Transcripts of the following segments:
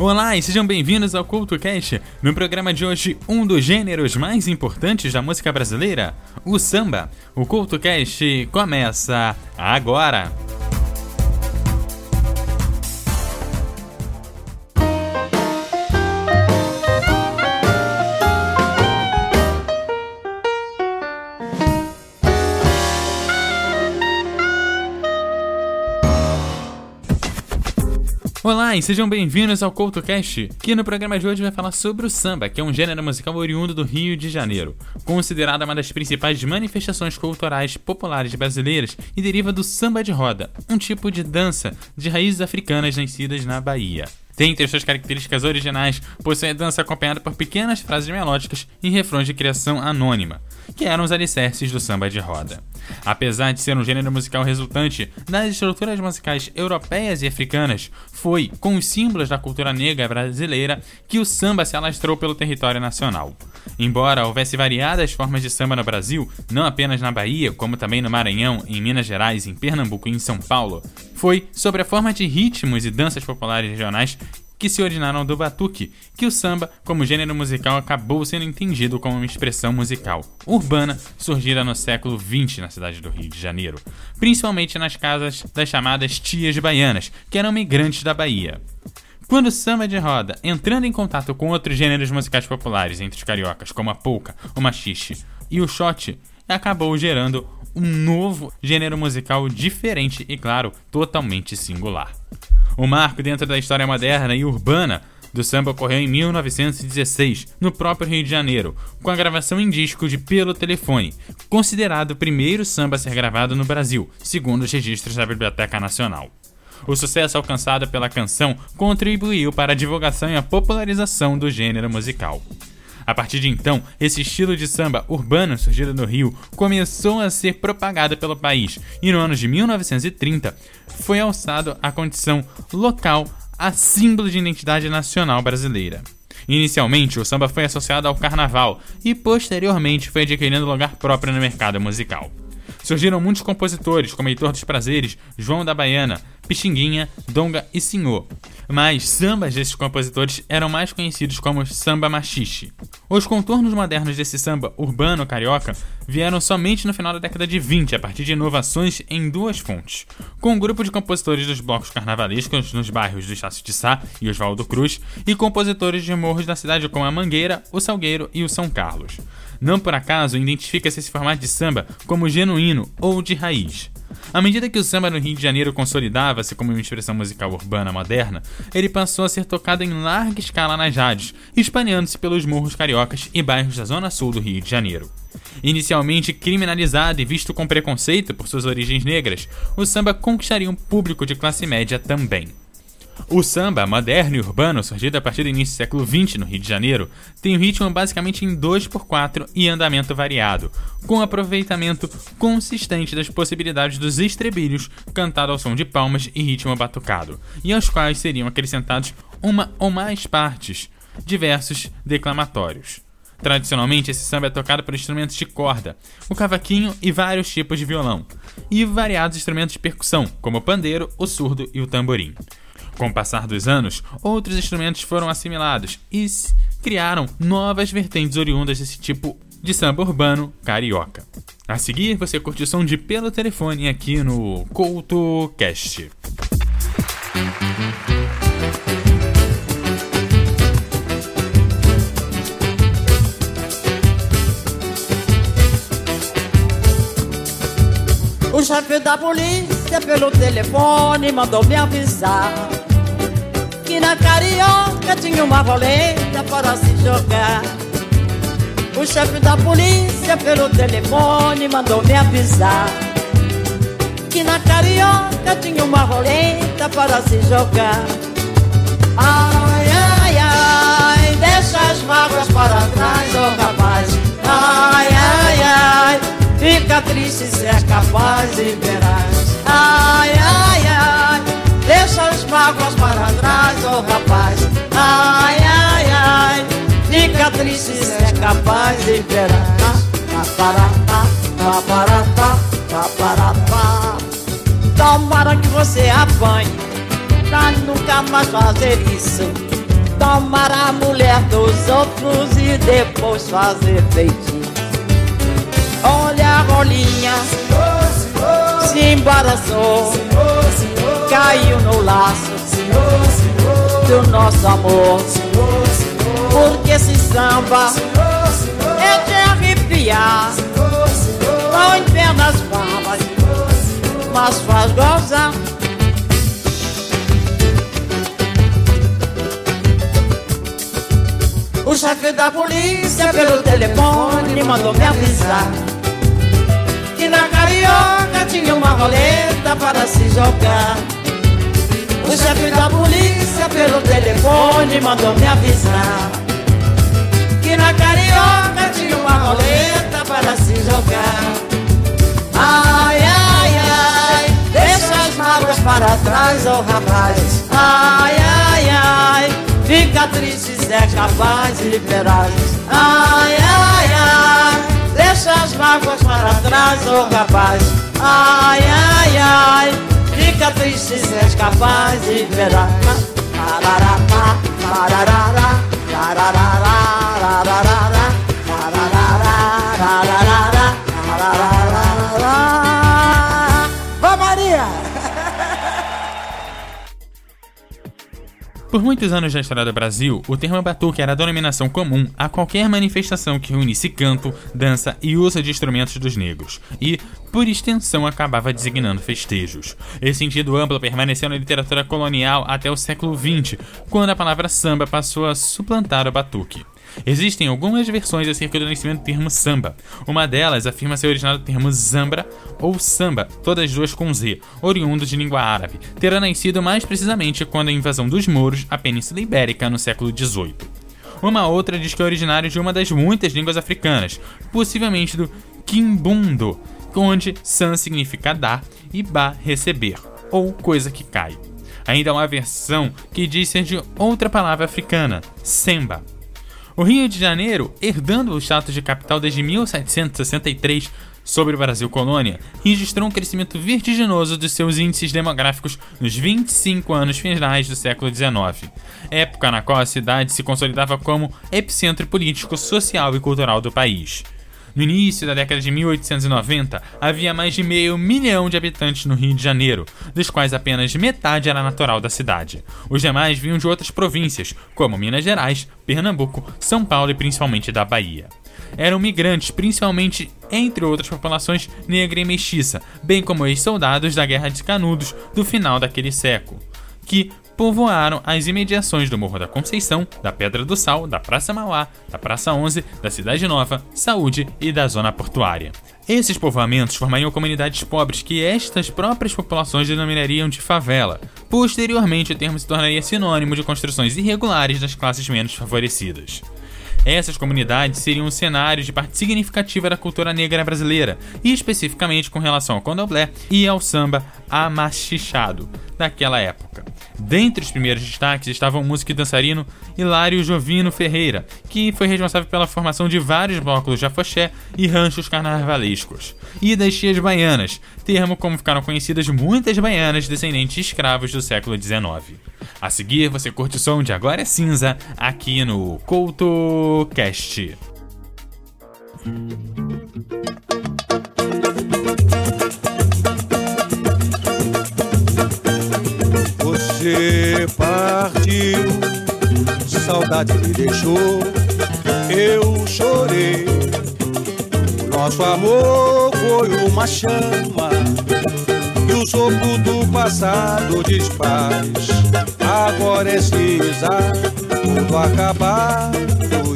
Olá e sejam bem-vindos ao CultoCast. No programa de hoje, um dos gêneros mais importantes da música brasileira, o samba. O CultoCast começa agora. E sejam bem-vindos ao CoutoCast, que no programa de hoje vai falar sobre o samba, que é um gênero musical oriundo do Rio de Janeiro, considerada uma das principais manifestações culturais populares brasileiras e deriva do samba de roda, um tipo de dança de raízes africanas nascidas na Bahia. Dentre suas características originais, possui a dança acompanhada por pequenas frases melódicas e refrões de criação anônima, que eram os alicerces do samba de roda. Apesar de ser um gênero musical resultante das estruturas musicais europeias e africanas, foi com os símbolos da cultura negra brasileira que o samba se alastrou pelo território nacional. Embora houvesse variadas formas de samba no Brasil, não apenas na Bahia, como também no Maranhão, em Minas Gerais, em Pernambuco e em São Paulo, foi sobre a forma de ritmos e danças populares regionais que se originaram do batuque, que o samba, como gênero musical, acabou sendo entendido como uma expressão musical urbana surgida no século XX na cidade do Rio de Janeiro, principalmente nas casas das chamadas tias baianas, que eram migrantes da Bahia. Quando o samba de roda, entrando em contato com outros gêneros musicais populares entre os cariocas, como a polca, o machixe e o shot, acabou gerando um novo gênero musical diferente e, claro, totalmente singular. O marco dentro da história moderna e urbana do samba ocorreu em 1916, no próprio Rio de Janeiro, com a gravação em disco de Pelo Telefone, considerado o primeiro samba a ser gravado no Brasil, segundo os registros da Biblioteca Nacional. O sucesso alcançado pela canção contribuiu para a divulgação e a popularização do gênero musical. A partir de então, esse estilo de samba urbano surgido no Rio começou a ser propagado pelo país e no ano de 1930 foi alçado à condição local a símbolo de identidade nacional brasileira. Inicialmente, o samba foi associado ao carnaval e posteriormente foi adquirindo lugar próprio no mercado musical. Surgiram muitos compositores, como Heitor dos Prazeres, João da Baiana, Pixinguinha, Donga e Senhor. Mas sambas desses compositores eram mais conhecidos como samba machixe. Os contornos modernos desse samba urbano carioca vieram somente no final da década de 20, a partir de inovações em duas fontes. Com um grupo de compositores dos blocos carnavalescos nos bairros do Estácio de Sá e Oswaldo Cruz, e compositores de morros da cidade como a Mangueira, o Salgueiro e o São Carlos. Não por acaso identifica-se esse formato de samba como genuíno ou de raiz. À medida que o samba no Rio de Janeiro consolidava-se como uma expressão musical urbana moderna, ele passou a ser tocado em larga escala nas rádios, espalhando-se pelos morros cariocas e bairros da zona sul do Rio de Janeiro. Inicialmente criminalizado e visto com preconceito por suas origens negras, o samba conquistaria um público de classe média também. O samba, moderno e urbano, surgido a partir do início do século XX no Rio de Janeiro, tem um ritmo basicamente em 2x4 e andamento variado, com aproveitamento consistente das possibilidades dos estrebilhos cantado ao som de palmas e ritmo batucado, e aos quais seriam acrescentados uma ou mais partes de versos declamatórios. Tradicionalmente, esse samba é tocado por instrumentos de corda, o cavaquinho e vários tipos de violão, e variados instrumentos de percussão, como o pandeiro, o surdo e o tamborim. Com o passar dos anos, outros instrumentos foram assimilados e criaram novas vertentes oriundas desse tipo de samba urbano carioca. A seguir, você curte o som de Pelo Telefone aqui no CoutoCast. O chefe da polícia pelo telefone mandou me avisar que na carioca tinha uma roleta para se jogar. O chefe da polícia pelo telefone mandou me avisar que na carioca tinha uma roleta para se jogar. Ai, ai, ai, deixa as mágoas para trás, oh rapaz. Ai, ai, ai, fica triste se é capaz e verás. Deixa as mágoas para trás, oh rapaz. Ai, ai, ai, fica triste se é capaz e verás. Paparatá, paparatá, paparatá. Tomara que você apanhe pra nunca mais fazer isso. tomar a mulher dos outros e depois fazer feitiço. Olha a rolinha, se embaraçou, caiu no laço do nosso amor. Porque esse samba é de arrepiar, não entendo as falas, mas faz gozar. O chefe da polícia pelo telefone mandou me avisar Na carioca tinha uma roleta para se jogar. O chefe da polícia pelo telefone mandou me avisar Que na carioca tinha uma roleta para se jogar. Ai, ai, ai, deixa as mágoas para trás, oh rapaz. Ai, ai, ai Fica triste se é capaz de liberar ai, ai Deixa as mágoas para trás, ô oh rapaz Ai, ai, ai Fica triste se é capaz de liberar Tarará, tarará, tarará, tarará, Por muitos anos da história do Brasil, o termo batuque era a denominação comum a qualquer manifestação que reunisse canto, dança e uso de instrumentos dos negros, e, por extensão, acabava designando festejos. Esse sentido amplo permaneceu na literatura colonial até o século XX, quando a palavra samba passou a suplantar o batuque. Existem algumas versões acerca do nascimento do termo samba. Uma delas afirma ser originado do termo zambra ou samba, todas duas com Z, oriundo de língua árabe, terá nascido mais precisamente quando a invasão dos mouros à Península Ibérica no século XVIII. Uma outra diz que é originário de uma das muitas línguas africanas, possivelmente do Kimbundo, onde san significa dar e ba receber, ou coisa que cai. Ainda há uma versão que diz ser de outra palavra africana, semba, o Rio de Janeiro, herdando o status de capital desde 1763 sobre o Brasil colônia, registrou um crescimento vertiginoso dos seus índices demográficos nos 25 anos finais do século XIX, época na qual a cidade se consolidava como epicentro político, social e cultural do país. No início da década de 1890, havia mais de meio milhão de habitantes no Rio de Janeiro, dos quais apenas metade era natural da cidade. Os demais vinham de outras províncias, como Minas Gerais, Pernambuco, São Paulo e principalmente da Bahia. Eram migrantes, principalmente entre outras populações negra e mestiça, bem como ex-soldados da Guerra de Canudos do final daquele século, que povoaram as imediações do Morro da Conceição, da Pedra do Sal, da Praça Mauá, da Praça 11, da Cidade Nova, Saúde e da Zona Portuária. Esses povoamentos formariam comunidades pobres que estas próprias populações denominariam de favela. Posteriormente, o termo se tornaria sinônimo de construções irregulares das classes menos favorecidas. Essas comunidades seriam um cenário de parte significativa da cultura negra brasileira, e especificamente com relação ao candomblé e ao samba amachichado daquela época. Dentre os primeiros destaques estavam o músico e dançarino Hilário Jovino Ferreira, que foi responsável pela formação de vários blocos de afoxé e ranchos carnavalescos, e das tias baianas, termo como ficaram conhecidas muitas baianas descendentes de escravos do século XIX. A seguir, você curte o som de Agora é Cinza aqui no CoutoCast. Você partiu, saudade me deixou, eu chorei. Nosso amor foi uma chama e o sopro do passado desfaz. Agora é cinza, tudo acabado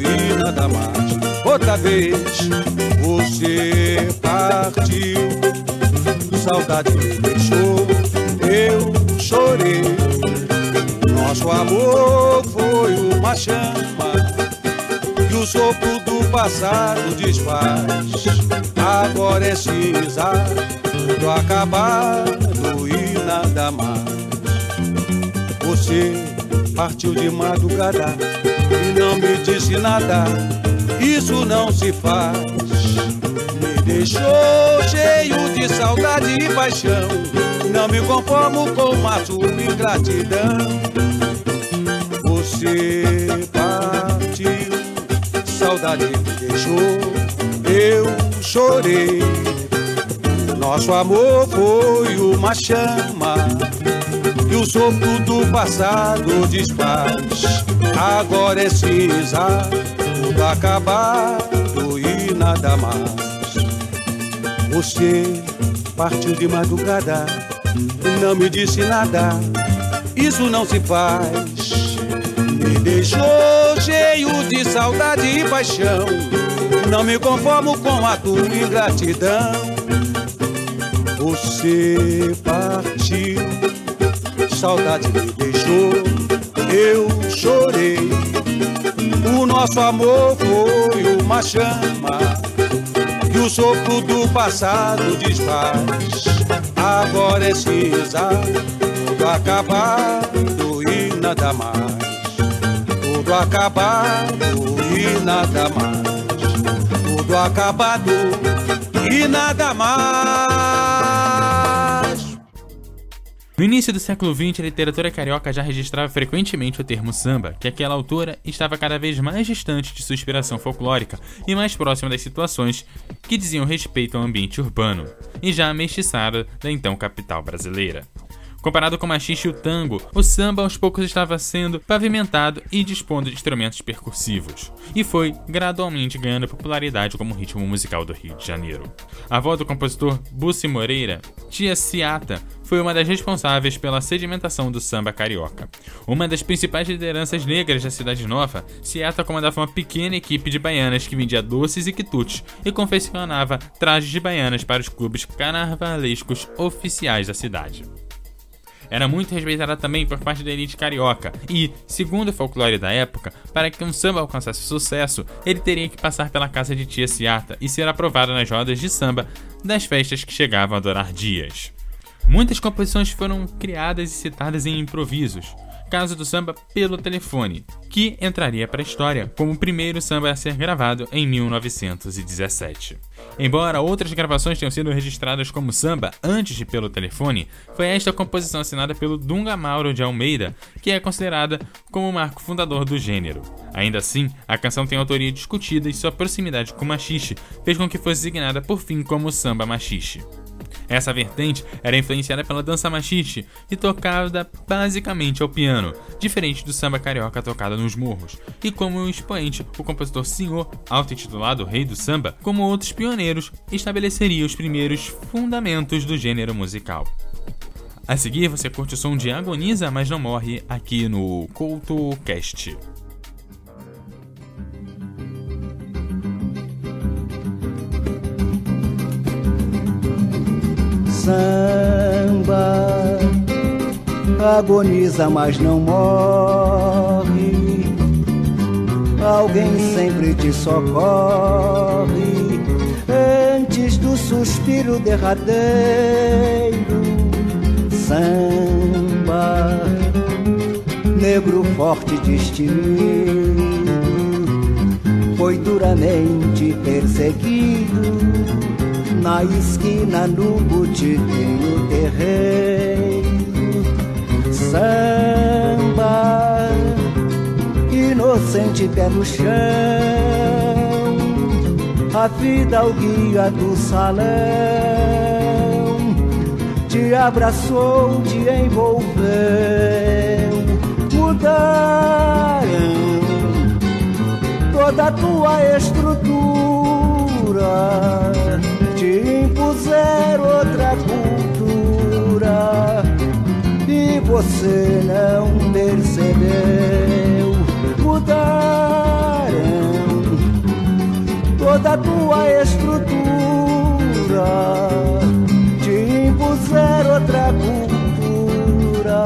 e nada mais. Outra vez você partiu, saudade me deixou, eu chorei. Nosso amor foi uma chama que o sopro do passado desfaz. Agora é cinza, tudo acabado e nada mais. Você partiu de madrugada e não me disse nada. Isso não se faz. Me deixou cheio de saudade e paixão. Não me conformo com uma sua ingratidão. Você saudade me deixou, eu chorei. Nosso amor foi uma chama e o sopro do passado desfaz. Agora é cinza, tudo acabado e nada mais. Você partiu de madrugada, não me disse nada, isso não se faz. Me deixou cheio de saudade e paixão, não me conformo com a tua ingratidão. Você partiu, saudade me deixou, eu chorei. O nosso amor foi uma chama o sopro do passado desfaz. Agora é cinza, tudo acabado e nada mais. Tudo acabado e nada mais. Tudo acabado e nada mais. No início do século XX, a literatura carioca já registrava frequentemente o termo samba, que àquela altura estava cada vez mais distante de sua inspiração folclórica e mais próximo das situações que diziam respeito ao ambiente urbano, e já mestiçada da então capital brasileira. Comparado com o machiste e o tango, o samba aos poucos estava sendo pavimentado e dispondo de instrumentos percussivos, e foi gradualmente ganhando popularidade como ritmo musical do Rio de Janeiro. A avó do compositor Bussi Moreira, Tia Ciata, foi uma das responsáveis pela sedimentação do samba carioca. Uma das principais lideranças negras da Cidade Nova, Ciata comandava uma pequena equipe de baianas que vendia doces e quitutes e confeccionava trajes de baianas para os clubes carnavalescos oficiais da cidade era muito respeitada também por parte da elite carioca, e, segundo o folclore da época, para que um samba alcançasse sucesso, ele teria que passar pela casa de tia Ciata e ser aprovado nas rodas de samba das festas que chegavam a durar dias. Muitas composições foram criadas e citadas em improvisos, caso do samba pelo telefone, que entraria para a história como o primeiro samba a ser gravado em 1917. Embora outras gravações tenham sido registradas como samba antes de pelo telefone, foi esta composição assinada pelo Dunga Mauro de Almeida que é considerada como o marco fundador do gênero. Ainda assim, a canção tem autoria discutida e sua proximidade com o machixe fez com que fosse designada por fim como samba machixe. Essa vertente era influenciada pela dança machiste e tocada basicamente ao piano, diferente do samba carioca tocado nos morros. E como um expoente, o compositor Senhor, auto-intitulado Rei do Samba, como outros pioneiros, estabeleceria os primeiros fundamentos do gênero musical. A seguir, você curte o som de Agoniza, mas não morre aqui no CoutoCast. Samba agoniza, mas não morre. Alguém sempre te socorre antes do suspiro derradeiro. Samba, negro forte destemido, foi duramente perseguido na esquina no botiquinho terreiro. Samba, inocente pé no chão, a vida o guia do salão, te abraçou, te envolveu, mudaram toda a tua estrutura impuser outra cultura e você não percebeu. Mudaram toda a tua estrutura, te impuser outra cultura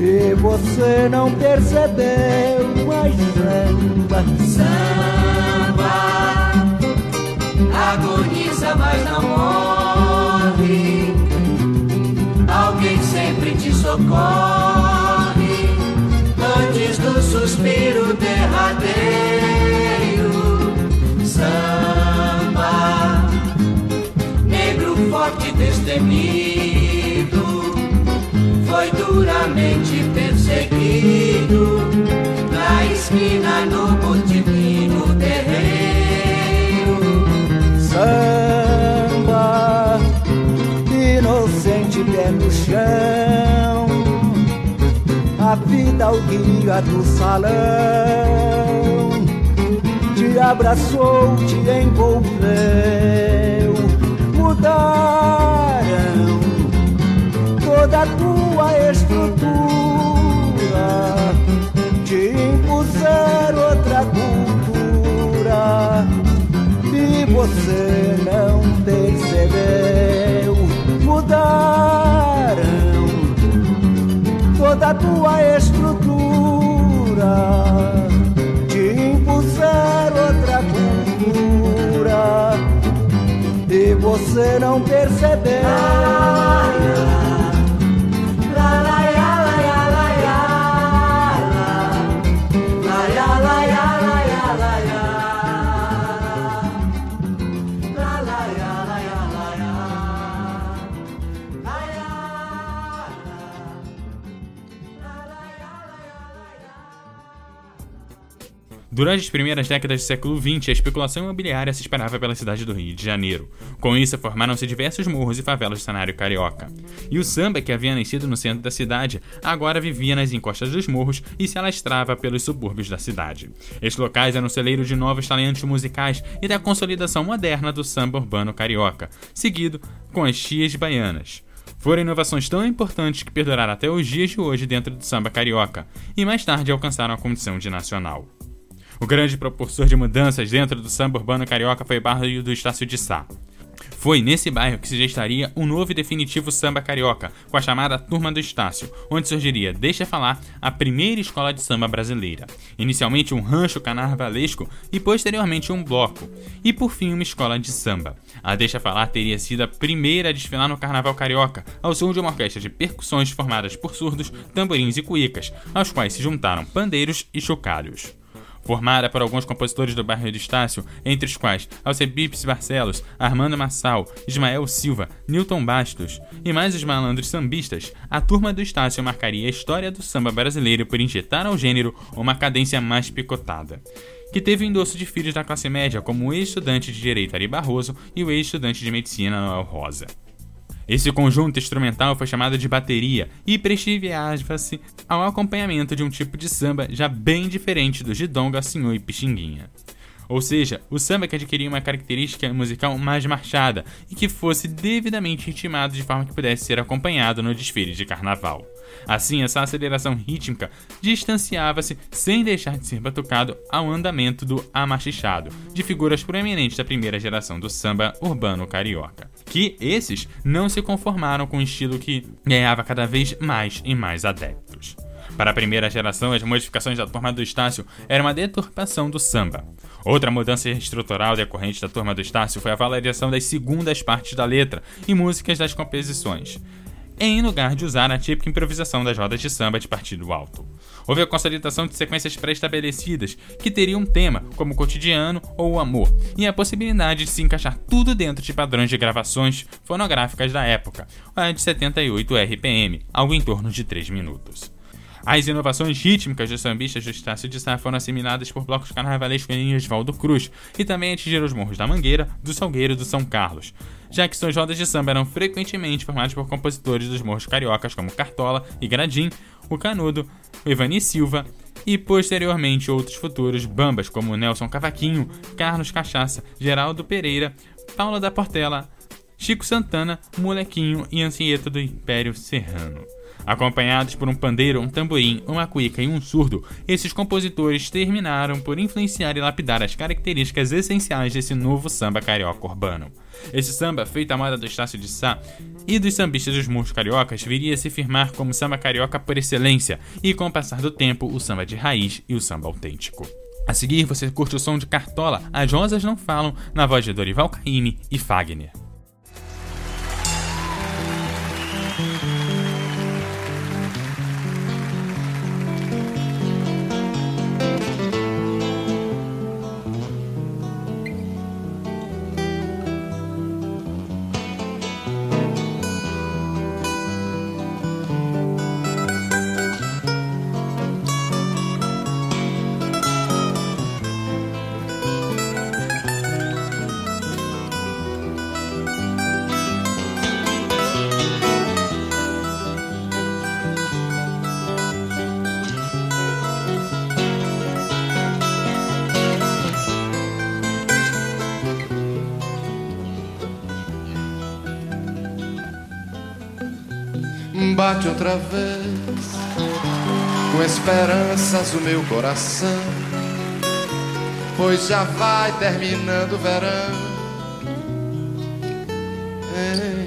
e você não percebeu. Mas samba, samba agoniza, mas não morre. Alguém sempre te socorre antes do suspiro derradeiro. Samba, negro forte destemido, foi duramente perseguido na esquina no botiquim é no chão. A vida, o guia do salão, te abraçou, te envolveu. Mudaram toda a tua estrutura, te impuseram outra cultura e você não. Toda a tua estrutura outra cultura e você não percebeu. Durante as primeiras décadas do século XX, a especulação imobiliária se espalhava pela cidade do Rio de Janeiro. Com isso, formaram-se diversos morros e favelas do cenário carioca. E o samba, que havia nascido no centro da cidade, agora vivia nas encostas dos morros e se alastrava pelos subúrbios da cidade. Estes locais eram celeiro de novos talentos musicais e da consolidação moderna do samba urbano carioca, seguido com as chias baianas. Foram inovações tão importantes que perduraram até os dias de hoje dentro do samba carioca, e mais tarde alcançaram a condição de nacional. O grande propulsor de mudanças dentro do samba urbano carioca foi o bairro do Estácio de Sá. Foi nesse bairro que se gestaria um novo e definitivo samba carioca, com a chamada Turma do Estácio, onde surgiria, deixa falar, a primeira escola de samba brasileira. Inicialmente um rancho carnavalesco e posteriormente um bloco, e por fim uma escola de samba. A Deixa Falar teria sido a primeira a desfilar no carnaval carioca, ao som de uma orquestra de percussões formadas por surdos, tamborins e cuícas, aos quais se juntaram pandeiros e chocalhos formada por alguns compositores do bairro de Estácio, entre os quais Alcebipes Barcelos, Armando Massal, Ismael Silva, Newton Bastos e mais os malandros sambistas, a turma do Estácio marcaria a história do samba brasileiro por injetar ao gênero uma cadência mais picotada que teve o endosso de filhos da classe média, como o ex-estudante de Direito Ari Barroso e o ex-estudante de Medicina Noel Rosa. Esse conjunto instrumental foi chamado de bateria e prestigiava-se ao acompanhamento de um tipo de samba já bem diferente do de donga, senhor e pixinguinha. Ou seja, o samba que adquiria uma característica musical mais marchada e que fosse devidamente ritmado de forma que pudesse ser acompanhado no desfile de carnaval. Assim, essa aceleração rítmica distanciava-se sem deixar de ser batucado ao andamento do amachichado, de figuras proeminentes da primeira geração do samba urbano carioca. Que esses não se conformaram com o estilo que ganhava cada vez mais e mais adeptos. Para a primeira geração, as modificações da turma do Estácio eram uma deturpação do samba. Outra mudança estrutural decorrente da turma do Estácio foi a valorização das segundas partes da letra e músicas das composições em lugar de usar a típica improvisação das rodas de samba de partido alto. Houve a consolidação de sequências pré-estabelecidas que teriam um tema, como o cotidiano ou o amor, e a possibilidade de se encaixar tudo dentro de padrões de gravações fonográficas da época, a de 78 RPM, algo em torno de 3 minutos. As inovações rítmicas dos sambistas do Estácio de Sá foram assimiladas por blocos carnavalescos em Oswaldo Cruz e também atingiram os morros da Mangueira, do Salgueiro e do São Carlos, já que suas rodas de samba eram frequentemente formadas por compositores dos morros cariocas como Cartola e Gradim, o Canudo, o Silva e posteriormente outros futuros bambas como Nelson Cavaquinho, Carlos Cachaça, Geraldo Pereira, Paula da Portela, Chico Santana, Molequinho e Ancieto do Império Serrano. Acompanhados por um pandeiro, um tamborim, uma cuíca e um surdo, esses compositores terminaram por influenciar e lapidar as características essenciais desse novo samba carioca urbano. Esse samba, feito à moda do Estácio de Sá e dos sambistas dos murros cariocas, viria a se firmar como samba carioca por excelência e, com o passar do tempo, o samba de raiz e o samba autêntico. A seguir, você curte o som de Cartola, As Rosas Não Falam, na voz de Dorival Caymmi e Fagner. Bate outra vez, com esperanças o meu coração, pois já vai terminando o verão.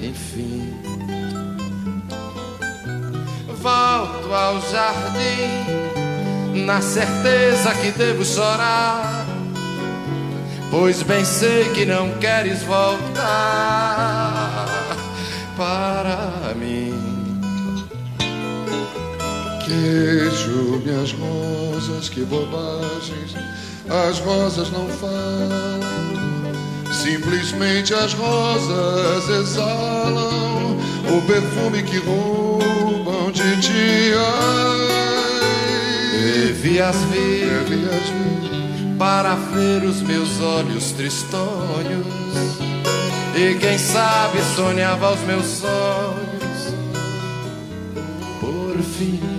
Enfim, volto ao jardim, na certeza que devo chorar, pois bem sei que não queres voltar para Queijo minhas rosas, que bobagens, as rosas não falam. Simplesmente as rosas exalam o perfume que roubam de ti. Devias vir, Devias vir para ver os meus olhos tristonhos e quem sabe sonhava os meus sonhos por fim.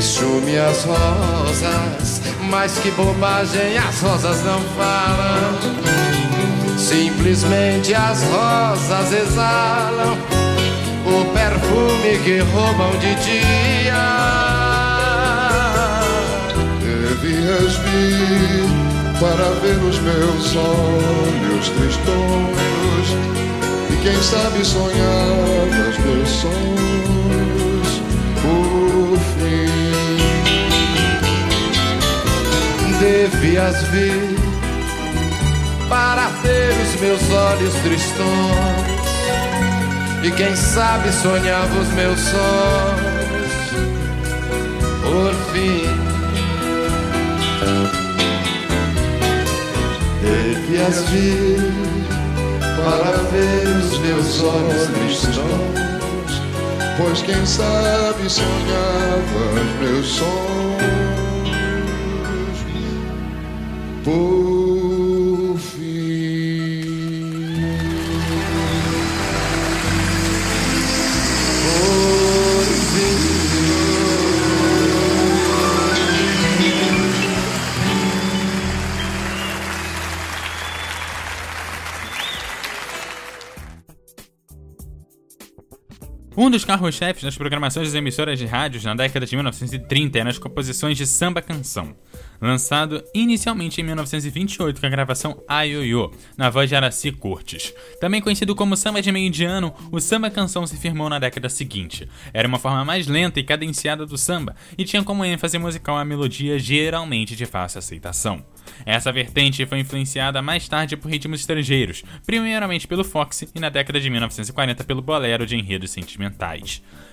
Chume as rosas, mas que bobagem, as rosas não falam. Simplesmente as rosas exalam o perfume que roubam de dia. Devias vir para ver os meus olhos tristonhos e quem sabe sonhar os meus sonhos devias vir para ter os meus olhos tristões e quem sabe sonhava os meus sonhos por fim. Devias vir para ver os meus olhos tristões, pois quem sabe sonhava os meus sonhos. Por Um dos carros-chefes das programações das emissoras de rádios na década de 1930 eram as composições de samba-canção lançado inicialmente em 1928 com a gravação Aioiô, na voz de Araci Cortes. Também conhecido como samba de meio de ano, o samba canção se firmou na década seguinte. Era uma forma mais lenta e cadenciada do samba e tinha como ênfase musical a melodia geralmente de fácil aceitação. Essa vertente foi influenciada mais tarde por ritmos estrangeiros, primeiramente pelo fox e na década de 1940 pelo bolero de enredos sentimentais.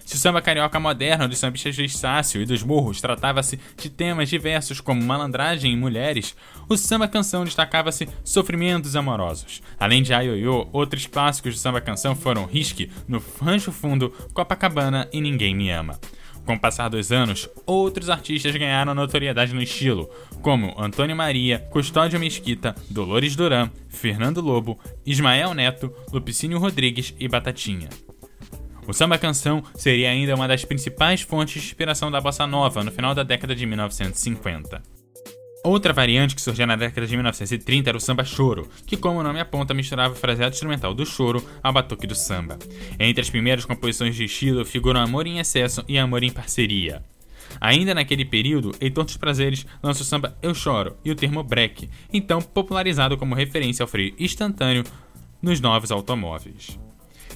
Se o samba carioca moderno dos sambistas de Estácio e dos Morros tratava-se de temas diversos como malandragem e mulheres, o samba canção destacava-se sofrimentos amorosos. Além de Aioiô, outros clássicos de samba canção foram Risque, No Rancho Fundo, Copacabana e Ninguém Me Ama. Com o passar dos anos, outros artistas ganharam notoriedade no estilo, como Antônio Maria, Custódio Mesquita, Dolores Duran, Fernando Lobo, Ismael Neto, Lupicínio Rodrigues e Batatinha. O samba canção seria ainda uma das principais fontes de inspiração da bossa nova no final da década de 1950. Outra variante que surgiu na década de 1930 era o samba choro, que, como o nome aponta, misturava o fraseado instrumental do choro ao batuque do samba. Entre as primeiras composições de estilo figuram Amor em Excesso e Amor em Parceria. Ainda naquele período, Heitor dos Prazeres lança o samba Eu Choro e o termo break, então popularizado como referência ao freio instantâneo nos novos automóveis.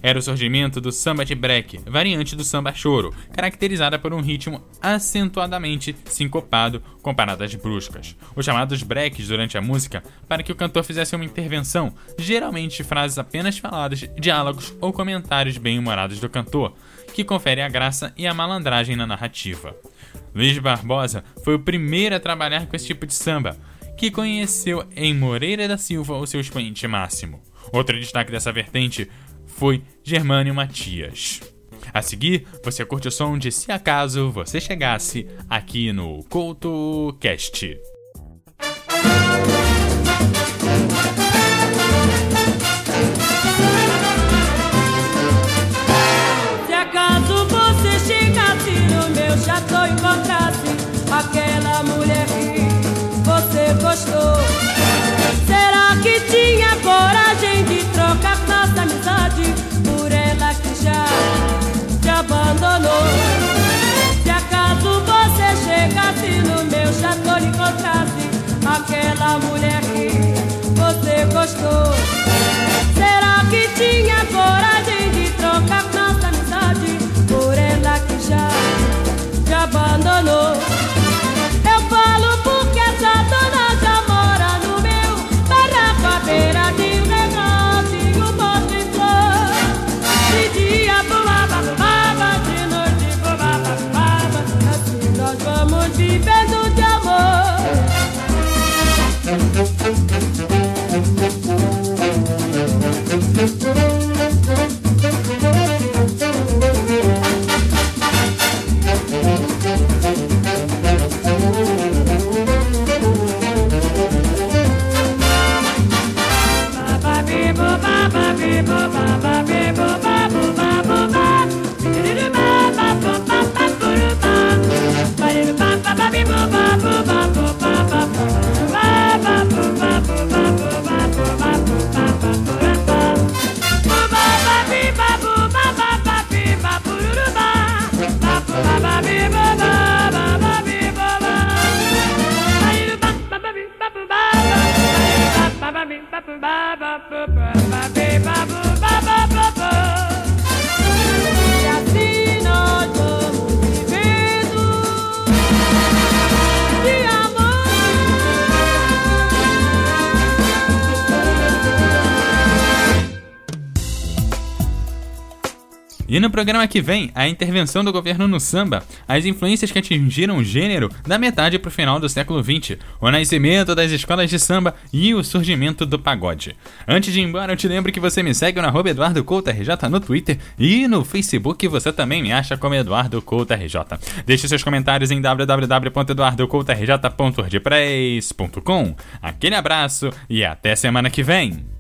Era o surgimento do samba de break, variante do samba choro, caracterizada por um ritmo acentuadamente sincopado com paradas bruscas. Os chamados breaks durante a música para que o cantor fizesse uma intervenção, geralmente frases apenas faladas, diálogos ou comentários bem-humorados do cantor, que confere a graça e a malandragem na narrativa. Luiz Barbosa foi o primeiro a trabalhar com esse tipo de samba, que conheceu em Moreira da Silva o seu expoente máximo. Outro destaque dessa vertente foi Germânio Matias. A seguir, você curte o som de Se Acaso Você Chegasse aqui no CoutoCast. Abandonou? Se acaso você chegasse no meu chateau e encontrasse aquela mulher que você gostou, será que tinha coragem de trocar nossa amizade por ela que já te abandonou? E no programa que vem, a intervenção do governo no samba, as influências que atingiram o gênero da metade para o final do século XX, o nascimento das escolas de samba e o surgimento do pagode. Antes de ir embora, eu te lembro que você me segue no arroba Eduardo Couto RJ no Twitter e no Facebook você também me acha como Eduardo Couto RJ. Deixe seus comentários em www.eduardocoutorj.wordpress.com. Aquele abraço e até semana que vem!